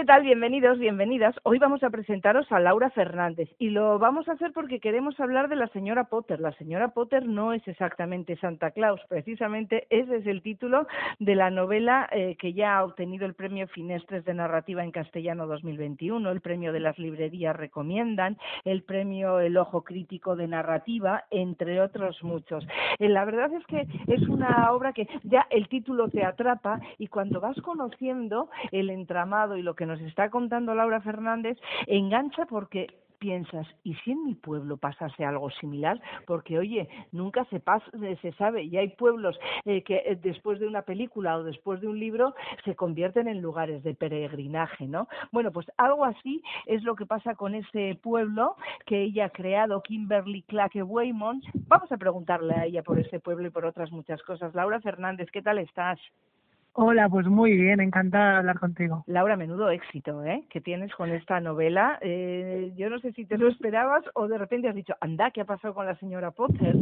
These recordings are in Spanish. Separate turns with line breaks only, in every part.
¿Qué tal? Bienvenidos, bienvenidas. Hoy vamos a presentaros a Laura Fernández y lo vamos a hacer porque queremos hablar de la señora Potter. La señora Potter no es exactamente Santa Claus, precisamente ese es el título de la novela eh, que ya ha obtenido el premio Finestres de Narrativa en Castellano 2021, el premio de las librerías recomiendan, el premio El Ojo Crítico de Narrativa, entre otros muchos. Eh, la verdad es que es una obra que ya el título te atrapa y cuando vas conociendo el entramado y lo que nos está contando Laura Fernández engancha porque piensas, ¿y si en mi pueblo pasase algo similar? Porque, oye, nunca se, pasa, se sabe, y hay pueblos eh, que eh, después de una película o después de un libro se convierten en lugares de peregrinaje, ¿no? Bueno, pues algo así es lo que pasa con ese pueblo que ella ha creado, Kimberly Claque Waymond. Vamos a preguntarle a ella por ese pueblo y por otras muchas cosas. Laura Fernández, ¿qué tal estás?
Hola, pues muy bien, encantada de hablar contigo.
Laura, menudo éxito ¿eh? que tienes con esta novela. Eh, yo no sé si te lo esperabas o de repente has dicho, anda, ¿qué ha pasado con la señora Potter?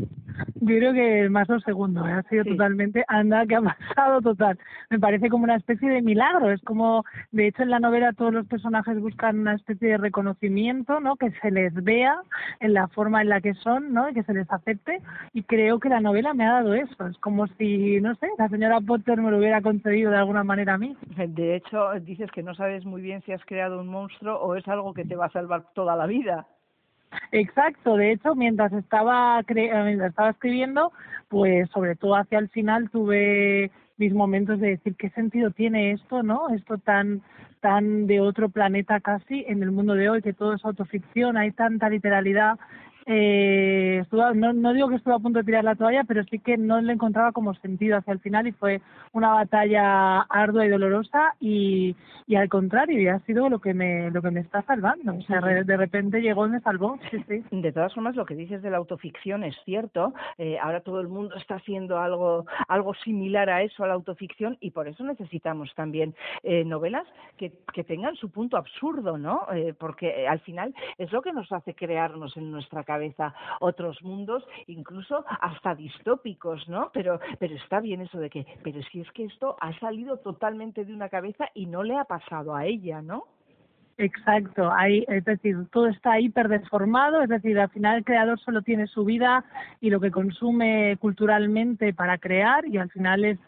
Yo creo que más lo segundo, ¿eh? ha sido totalmente, anda, ¿qué ha pasado total. Me parece como una especie de milagro, es como, de hecho en la novela todos los personajes buscan una especie de reconocimiento, ¿no? Que se les vea en la forma en la que son, ¿no? Y que se les acepte. Y creo que la novela me ha dado eso, es como si, no sé, la señora Potter me lo hubiera contado de alguna manera a mí.
De hecho, dices que no sabes muy bien si has creado un monstruo o es algo que te va a salvar toda la vida.
Exacto, de hecho, mientras estaba, eh, mientras estaba escribiendo, pues sobre todo hacia el final tuve mis momentos de decir qué sentido tiene esto, ¿no? Esto tan tan de otro planeta casi en el mundo de hoy, que todo es autoficción, hay tanta literalidad eh, no, no digo que estuve a punto de tirar la toalla, pero sí que no le encontraba como sentido hacia el final y fue una batalla ardua y dolorosa y, y al contrario, y ha sido lo que me, lo que me está salvando. O sea, de repente llegó y me salvó. Sí, sí.
De todas formas, lo que dices de la autoficción es cierto. Eh, ahora todo el mundo está haciendo algo, algo similar a eso, a la autoficción, y por eso necesitamos también eh, novelas que, que tengan su punto absurdo, ¿no? Eh, porque al final es lo que nos hace crearnos en nuestra cabeza otros mundos, incluso hasta distópicos, ¿no? Pero, pero está bien eso de que, pero si es que esto ha salido totalmente de una cabeza y no le ha pasado a ella, ¿no?
Exacto, hay, es decir, todo está hiper deformado, es decir, al final el creador solo tiene su vida y lo que consume culturalmente para crear y al final es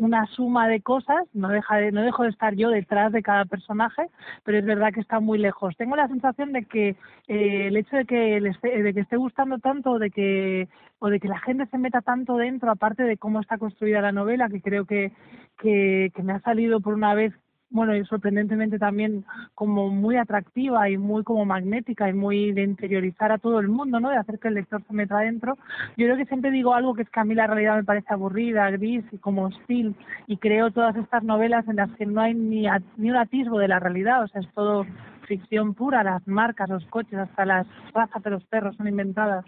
una suma de cosas, no deja de, no dejo de estar yo detrás de cada personaje, pero es verdad que está muy lejos. Tengo la sensación de que eh, el hecho de que esté, de que esté gustando tanto, de que o de que la gente se meta tanto dentro, aparte de cómo está construida la novela, que creo que, que, que me ha salido por una vez bueno, y sorprendentemente también como muy atractiva y muy como magnética y muy de interiorizar a todo el mundo, ¿no? De hacer que el lector se meta adentro. Yo creo que siempre digo algo que es que a mí la realidad me parece aburrida, gris y como hostil y creo todas estas novelas en las que no hay ni, ni un atisbo de la realidad, o sea, es todo ficción pura, las marcas, los coches, hasta las razas de los perros son inventadas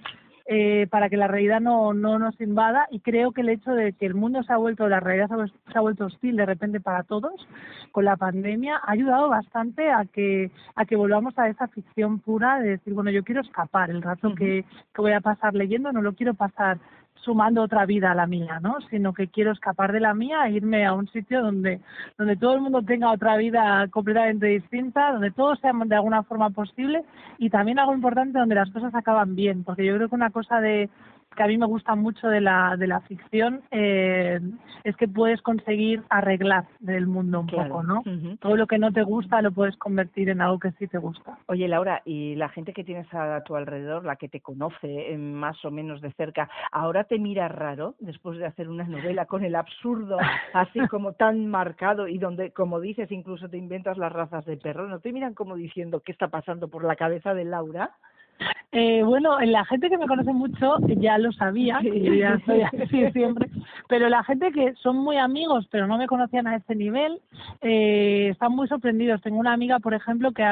eh, para que la realidad no, no nos invada. Y creo que el hecho de que el mundo se ha vuelto, la realidad se ha vuelto hostil de repente para todos con la pandemia ha ayudado bastante a que a que volvamos a esa ficción pura de decir, bueno, yo quiero escapar el rato que, que voy a pasar leyendo, no lo quiero pasar sumando otra vida a la mía, ¿no? Sino que quiero escapar de la mía e irme a un sitio donde, donde todo el mundo tenga otra vida completamente distinta, donde todo sea de alguna forma posible y también algo importante donde las cosas acaban bien, porque yo creo que una cosa de que a mí me gusta mucho de la, de la ficción eh, es que puedes conseguir arreglar del mundo un poco, ¿no? Todo lo que no te gusta lo puedes convertir en algo que sí te gusta.
Oye, Laura, y la gente que tienes a tu alrededor, la que te conoce eh, más o menos de cerca, ¿ahora te mira raro después de hacer una novela con el absurdo así como tan marcado y donde, como dices, incluso te inventas las razas de perro? ¿No te miran como diciendo qué está pasando por la cabeza de Laura?
Eh, bueno, la gente que me conoce mucho ya lo sabía, que ya soy así siempre, pero la gente que son muy amigos pero no me conocían a este nivel, eh, están muy sorprendidos. Tengo una amiga, por ejemplo, que,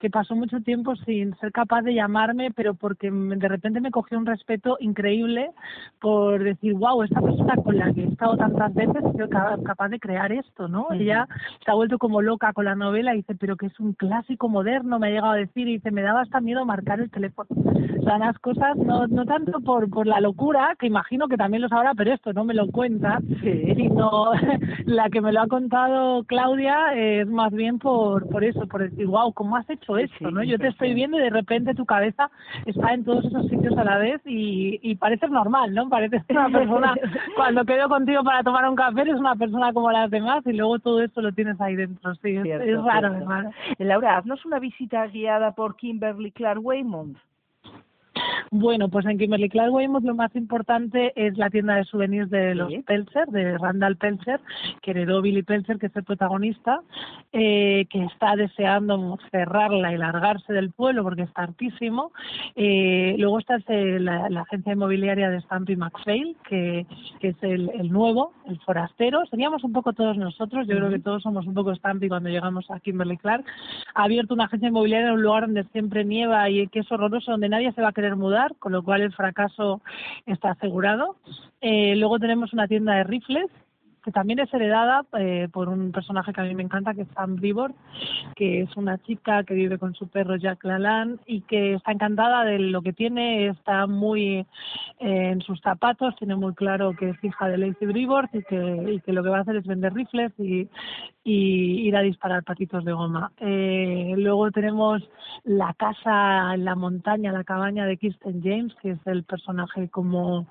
que pasó mucho tiempo sin ser capaz de llamarme, pero porque de repente me cogió un respeto increíble por decir, wow, esta persona con la que he estado tantas veces ha sido capaz de crear esto, ¿no? Ella se ha vuelto como loca con la novela y dice, pero que es un clásico moderno, me ha llegado a decir, y dice, me daba hasta miedo marcar el teléfono o sea, las cosas no, no tanto por, por la locura, que imagino que también lo sabrá, pero esto no me lo cuenta, sino la que me lo ha contado Claudia es más bien por, por eso, por decir, wow, ¿cómo has hecho esto? ¿no? Yo te estoy viendo y de repente tu cabeza está en todos esos sitios a la vez y, y pareces normal, ¿no? Pareces una persona, cuando quedo contigo para tomar un café, eres una persona como las demás y luego todo esto lo tienes ahí dentro, sí, es, raro, es raro.
Laura, haznos una visita guiada por Kimberly Clark Waymond.
Bueno, pues en Kimberly Clark Weymouth lo más importante es la tienda de souvenirs de los Pelzer, de Randall Pelzer, que heredó Billy Pelzer, que es el protagonista, eh, que está deseando cerrarla y largarse del pueblo porque está hartísimo. Eh, luego está la, agencia inmobiliaria de Stampy McPhail, que, es el, nuevo, el forastero. Seríamos un poco todos nosotros, yo creo que todos somos un poco Stampy cuando llegamos a Kimberly Clark. Ha abierto una agencia inmobiliaria en un lugar donde siempre nieva y que es horroroso, donde nadie se va a querer mudar, con lo cual el fracaso está asegurado. Eh, luego tenemos una tienda de rifles que también es heredada eh, por un personaje que a mí me encanta, que es Sam Ribor, que es una chica que vive con su perro Jack Lalanne y que está encantada de lo que tiene, está muy eh, en sus zapatos, tiene muy claro que es hija de Lacey Bribor y que, lo que va a hacer es vender rifles y, y ir a disparar patitos de goma. Eh, luego tenemos la casa en la montaña, la cabaña de Kirsten James, que es el personaje como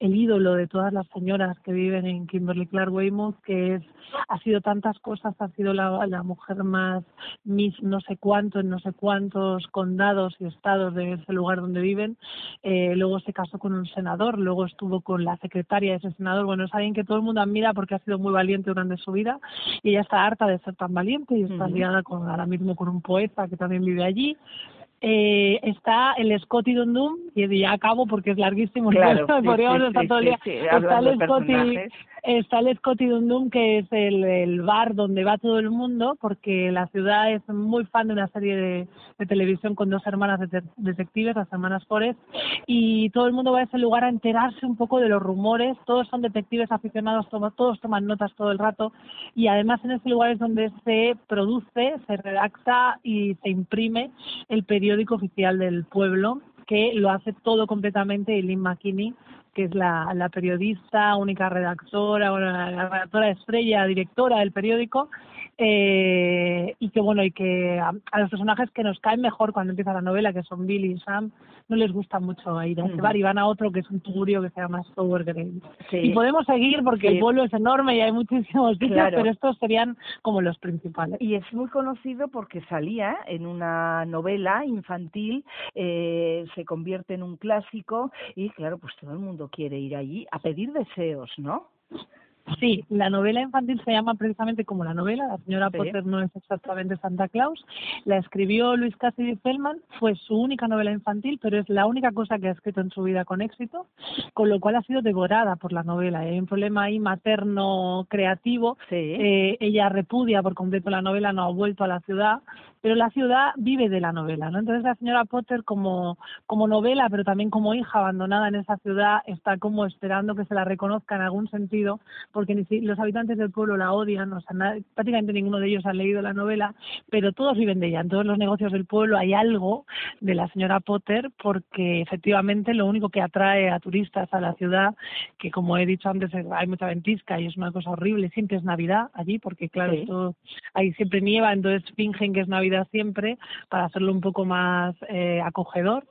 el ídolo de todas las señoras que viven en Kimberly Clark Weymouth, que es, ha sido tantas cosas, ha sido la, la mujer más miss no sé cuánto en no sé cuántos condados y estados de ese lugar donde viven. Eh, luego se casó con un senador, luego estuvo con la secretaria de ese senador. Bueno, es alguien que todo el mundo admira porque ha sido muy valiente durante su vida y ella está harta de ser tan valiente y está liada con, ahora mismo con un poeta que también vive allí eh, está el Scotty Dundum, y ya acabo porque es larguísimo,
claro,
podríamos estar todo el día. está, el Scotty, está el Scotty que es el, bar donde va todo el mundo, porque la ciudad es muy fan de una serie de, televisión con dos hermanas de detectives, las hermanas Forest, y todo el mundo va a ese lugar a enterarse un poco de los rumores, todos son detectives aficionados, todos toman notas todo el rato, y además en ese lugar es donde se produce, se redacta y se imprime el periódico periódico oficial del pueblo, que lo hace todo completamente Eileen McKinney, que es la, la periodista, única redactora, bueno, la redactora estrella, directora del periódico, eh, y que bueno, y que a, los personajes que nos caen mejor cuando empieza la novela, que son Billy y Sam, no les gusta mucho ir a ese bar. Y van a otro que es un tugurio que se llama Sour Y podemos seguir porque el pueblo es enorme y hay muchísimos sitios, pero estos serían como los principales.
Y es muy conocido porque salía en una novela infantil, eh, se convierte en un clásico y claro, pues todo el mundo quiere ir allí a pedir deseos, ¿no?
Sí, la novela infantil se llama precisamente como la novela, la señora Potter no es exactamente Santa Claus. La escribió Luis Cassidy Feldman, fue su única novela infantil, pero es la única cosa que ha escrito en su vida con éxito, con lo cual ha sido devorada por la novela. Hay un problema ahí materno creativo. Eh, ella repudia por completo la novela, no ha vuelto a la ciudad, pero la ciudad vive de la novela, ¿no? Entonces la señora Potter como, como novela, pero también como hija abandonada en esa ciudad, está como esperando que se la reconozca en algún sentido, porque ni si, los habitantes del pueblo la odian, o sea, prácticamente ninguno de ellos ha leído la novela, pero todos viven de ella. En todos los negocios del pueblo hay algo de la señora Potter, porque efectivamente lo único que atrae a turistas a la ciudad, que como he dicho antes, hay mucha ventisca y es una cosa horrible, siempre es Navidad allí, porque claro, ahí siempre nieva, entonces fingen que es Navidad siempre para hacerlo un poco más eh, acogedor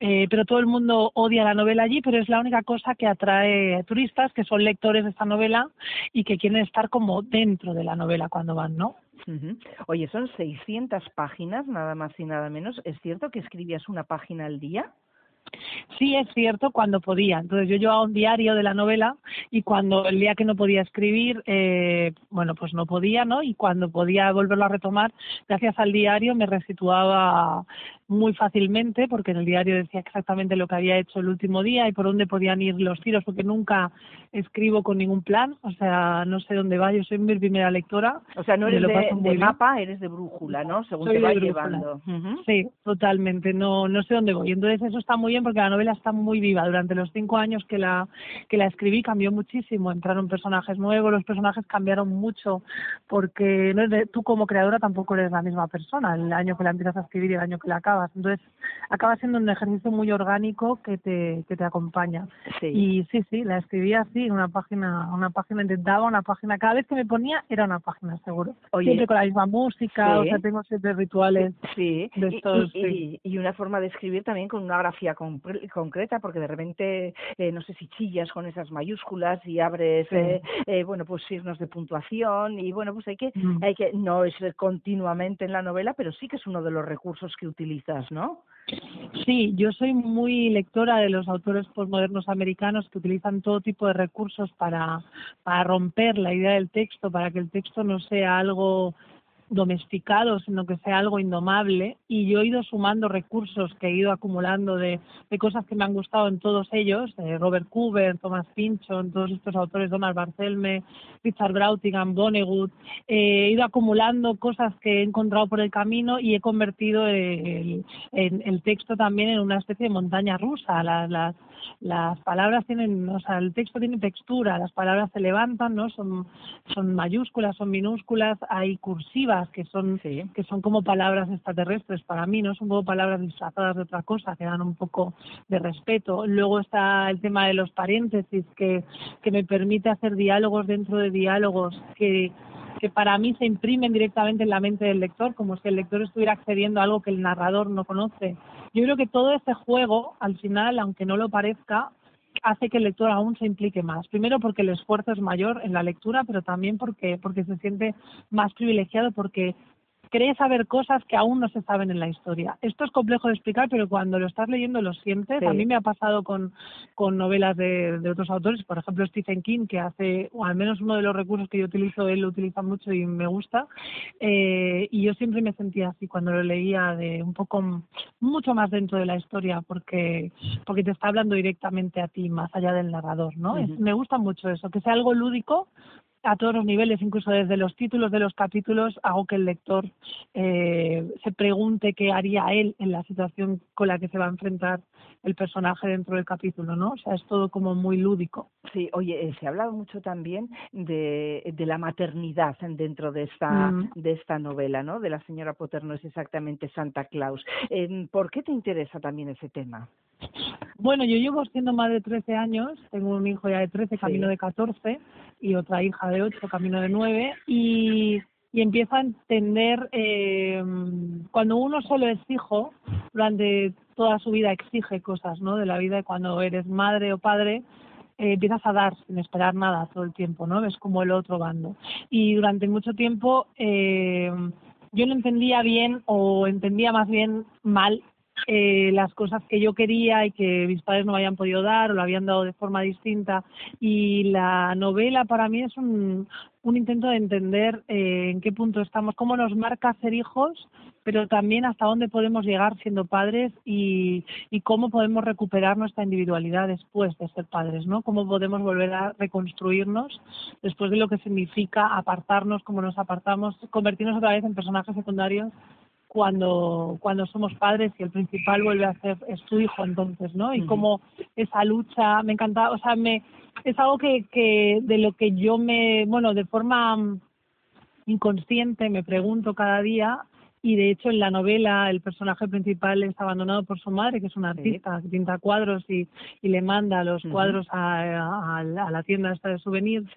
eh, pero todo el mundo odia la novela allí, pero es la única cosa que atrae turistas que son lectores de esta novela y que quieren estar como dentro de la novela cuando van, ¿no?
Oye, son 600 páginas, nada más y nada menos. ¿Es cierto que escribías una página al día?
Sí, es cierto, cuando podía. Entonces yo llevaba un diario de la novela y cuando el día que no podía escribir, eh, bueno, pues no podía, ¿no? Y cuando podía volverlo a retomar, gracias al diario me resituaba muy fácilmente porque en el diario decía exactamente lo que había hecho el último día y por dónde podían ir los tiros porque nunca escribo con ningún plan, o sea, no sé dónde va, yo soy mi primera lectora.
O sea, no eres de, mapa, eres de brújula, ¿no? Según te va llevando.
Sí, totalmente, no no sé dónde voy. Entonces eso está muy bien porque la novela está muy viva. Durante los cinco años que la que la escribí cambió muchísimo, entraron personajes nuevos, los personajes cambiaron mucho porque no tú como creadora tampoco eres la misma persona, el año que la empiezas a escribir y el año que la acabas entonces, acaba siendo un ejercicio muy orgánico que te, que te acompaña. Y sí, sí, la escribía así, en una página, una página intentaba, una página, cada vez que me ponía era una página, seguro. siempre con la misma música, o sea, tengo siempre rituales
sí. de estos. Y, y, una forma de escribir también con una grafía concreta, porque de repente, eh, no sé si chillas con esas mayúsculas y abres, eh, eh, bueno, pues signos de puntuación y bueno, pues hay que, mm. hay que, no es continuamente en la novela, pero sí que es uno de los recursos que utiliza ¿no?
Sí, yo soy muy lectora de los autores postmodernos americanos que utilizan todo tipo de recursos para, para romper la idea del texto, para que el texto no sea algo domesticado, sino que sea algo indomable. Y yo he ido sumando recursos que he ido acumulando de, de cosas que me han gustado en todos ellos, Robert Cooper, Thomas Pynchon, todos estos autores, Donald Barthelme, Richard Brautigan, Vonnegut. Eh, he ido acumulando cosas que he encontrado por el camino y he convertido el, el, texto también en una especie de montaña rusa. Las, las, las palabras tienen, o sea, el texto tiene textura, las palabras se levantan, ¿no? Son, son mayúsculas, son minúsculas, hay cursivas que son, que son como palabras extraterrestres para mí, ¿no? Son como palabras disfrazadas de otra cosa, que dan un poco de respeto. Luego está el tema de los paréntesis, que, que me permite hacer diálogos dentro de diálogos que que para mí se imprimen directamente en la mente del lector, como si el lector estuviera accediendo a algo que el narrador no conoce. Yo creo que todo este juego, al final, aunque no lo parezca, hace que el lector aún se implique más. Primero porque el esfuerzo es mayor en la lectura, pero también porque, porque se siente más privilegiado, porque cree saber cosas que aún no se saben en la historia. Esto es complejo de explicar, pero cuando lo estás leyendo lo sientes. A mí me ha pasado con, con novelas de, de, otros autores, por ejemplo Stephen King, que hace, o al menos uno de los recursos que yo utilizo, él lo utiliza mucho y me gusta. Eh, y yo siempre me sentía así cuando lo leía, de un poco, mucho más dentro de la historia, porque, porque te está hablando directamente a ti, más allá del narrador, ¿no? me gusta mucho eso, que sea algo lúdico, a todos los niveles, incluso desde los títulos de los capítulos, hago que el lector eh, se pregunte qué haría él en la situación con la que se va a enfrentar el personaje dentro del capítulo, ¿no? O sea, es todo como muy lúdico.
Sí, oye, eh, se ha hablado mucho también de, de la maternidad dentro de esta, mm. de esta novela, ¿no? De la señora Potter no es exactamente Santa Claus. Eh, ¿Por qué te interesa también ese tema?
Bueno, yo llevo siendo madre de 13 años, tengo un hijo ya de 13, camino de 14, y otra hija de 8, camino de 9, y, y empiezo a entender, eh, cuando uno solo es hijo, durante toda su vida exige cosas, ¿no? De la vida, cuando eres madre o padre, eh, empiezas a dar sin esperar nada todo el tiempo, ¿no? Ves como el otro bando. Y durante mucho tiempo eh, yo no entendía bien o entendía más bien mal eh, las cosas que yo quería y que mis padres no me habían podido dar o lo habían dado de forma distinta. Y la novela para mí es un, un intento de entender eh, en qué punto estamos, cómo nos marca ser hijos, pero también hasta dónde podemos llegar siendo padres y, y cómo podemos recuperar nuestra individualidad después de ser padres, ¿no? Cómo podemos volver a reconstruirnos después de lo que significa apartarnos, como nos apartamos, convertirnos otra vez en personajes secundarios cuando, cuando somos padres y el principal vuelve a ser es tu hijo entonces, ¿no? Y como esa lucha, me encanta, o sea, me, es algo que, que de lo que yo me, bueno, de forma inconsciente me pregunto cada día y de hecho en la novela el personaje principal es abandonado por su madre, que es una artista que pinta cuadros y, y le manda los cuadros a, a, la tienda esta de souvenirs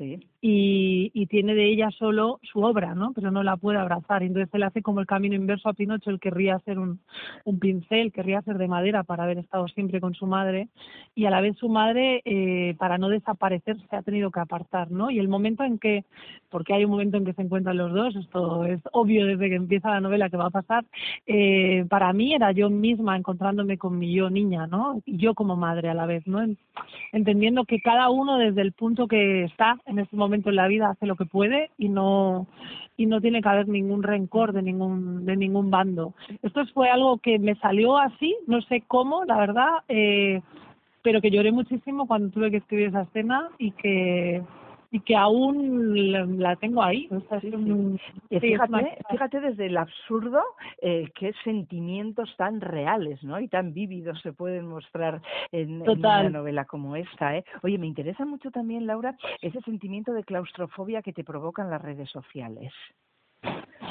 y, y, tiene de ella solo su obra, ¿no? Pero no la puede abrazar. Entonces él hace como el camino inverso a Pinocho, él querría hacer un, pincel, querría hacer de madera para haber estado siempre con su madre y a la vez su madre, eh, para no desaparecer, se ha tenido que apartar, ¿no? Y el momento en que, porque hay un momento en que se encuentran los dos, esto es obvio desde que empieza la novela que va a pasar, eh, para mí era yo misma encontrándome con mi yo niña, ¿no? Y yo como madre a la vez, ¿no? Entendiendo que cada uno desde el punto que está en este momento en la vida hace lo que puede y no y no tiene que haber ningún rencor de ningún de ningún bando. Esto fue algo que me salió así, no sé cómo, la verdad, eh, pero que lloré muchísimo cuando tuve que escribir esa escena y que y que aún la tengo ahí.
fíjate, fíjate desde el absurdo eh, qué sentimientos tan reales ¿no? y tan vívidos se pueden mostrar en, una novela como esta. ¿eh? Oye, me interesa mucho también, Laura, ese sentimiento de claustrofobia que te provocan las redes sociales.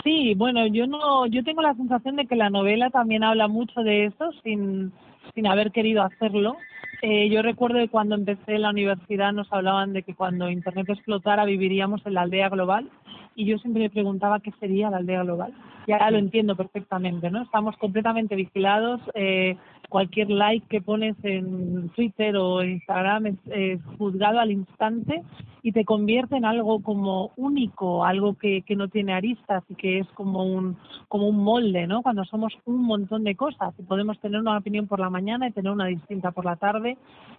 Sí, bueno, yo no, yo tengo la sensación de que la novela también habla mucho de eso sin, sin haber querido hacerlo eh, yo recuerdo que cuando empecé en la universidad nos hablaban de que cuando Internet explotara viviríamos en la aldea global y yo siempre me preguntaba qué sería la aldea global. Y ahora lo entiendo perfectamente, ¿no? Estamos completamente vigilados. Eh, cualquier like que pones en Twitter o Instagram es, juzgado al instante y te convierte en algo como único, algo que, que no tiene aristas y que es como un, como un molde, ¿no? Cuando somos un montón de cosas y podemos tener una opinión por la mañana y tener una distinta por la tarde.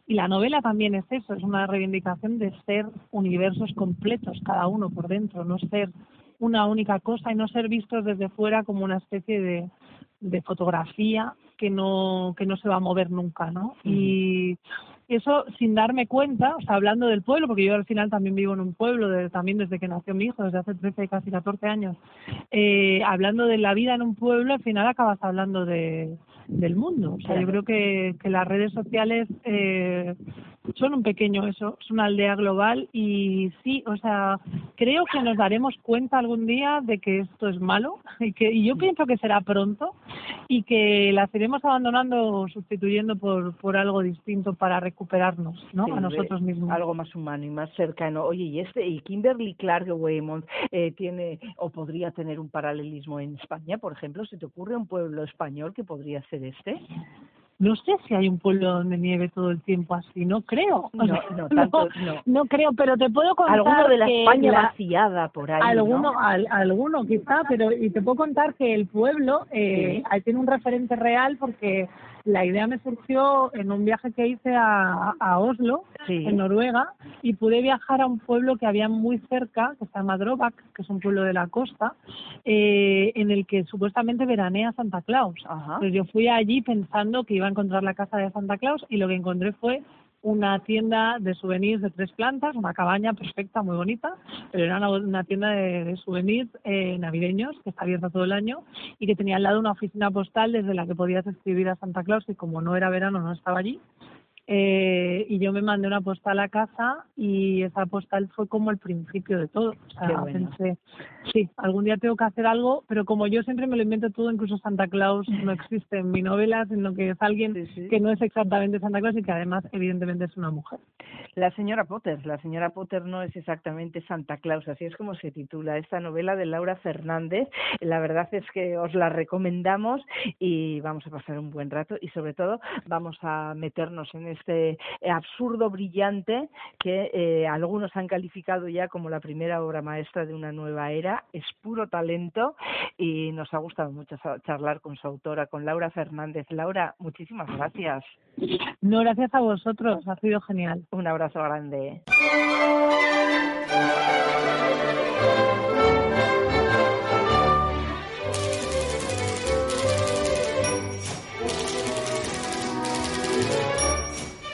Y la novela también es eso, es una reivindicación de ser universos completos, cada uno por dentro, no ser una única cosa y no ser vistos desde fuera como una especie de, de fotografía que no que no se va a mover nunca, ¿no? Y eso sin darme cuenta, o sea, hablando del pueblo, porque yo al final también vivo en un pueblo, también desde que nació mi hijo, desde hace 13, casi 14 años, eh, hablando de la vida en un pueblo, al final acabas hablando de, del mundo. O sea, yo creo que, que las redes sociales eh, son un pequeño eso, es una aldea global y sí, o sea, creo que nos daremos cuenta algún día de que esto es malo y que y yo pienso que será pronto y que las iremos abandonando o sustituyendo por, por algo distinto para recuperarnos, ¿no? a nosotros mismos.
Algo más humano y más cercano. Oye, y este y Kimberly Clark Weymouth eh, tiene o podría tener un paralelismo en España, por ejemplo, ¿se te ocurre un pueblo español que podría ser este?
No sé si hay un pueblo donde nieve todo el tiempo así, no creo.
No, no, tanto, no.
no creo, pero te puedo contar
Alguno de la España vaciada por ahí,
Alguno, alguno quizá, pero y te puedo contar que el pueblo eh, tiene un referente real porque la idea me surgió en un viaje que hice a, a Oslo, en Noruega, y pude viajar a un pueblo que había muy cerca, que se llama Drobak, que es un pueblo de la costa, eh, en el que supuestamente veranea Santa Claus. Pues yo fui allí pensando que iba a encontrar la casa de Santa Claus y lo que encontré fue una tienda de souvenirs de tres plantas, una cabaña perfecta, muy bonita, pero era una, tienda de, souvenirs eh, navideños que está abierta todo el año y que tenía al lado una oficina postal desde la que podías escribir a Santa Claus y como no era verano no estaba allí. Eh, y yo me mandé una postal a casa y esa postal fue como el principio de todo. O sea, pensé, sí, algún día tengo que hacer algo, pero como yo siempre me lo invento todo, incluso Santa Claus no existe en mi novela, sino que es alguien que no es exactamente Santa Claus y que además evidentemente es una mujer.
La señora Potter, la señora Potter no es exactamente Santa Claus, así es como se titula esta novela de Laura Fernández. La verdad es que os la recomendamos y vamos a pasar un buen rato y sobre todo vamos a meternos en este absurdo brillante que eh, algunos han calificado ya como la primera obra maestra de una nueva era. Es puro talento y nos ha gustado mucho charlar con su autora, con Laura Fernández. Laura, muchísimas gracias.
No, gracias a vosotros, ha sido genial.
Un abrazo grande.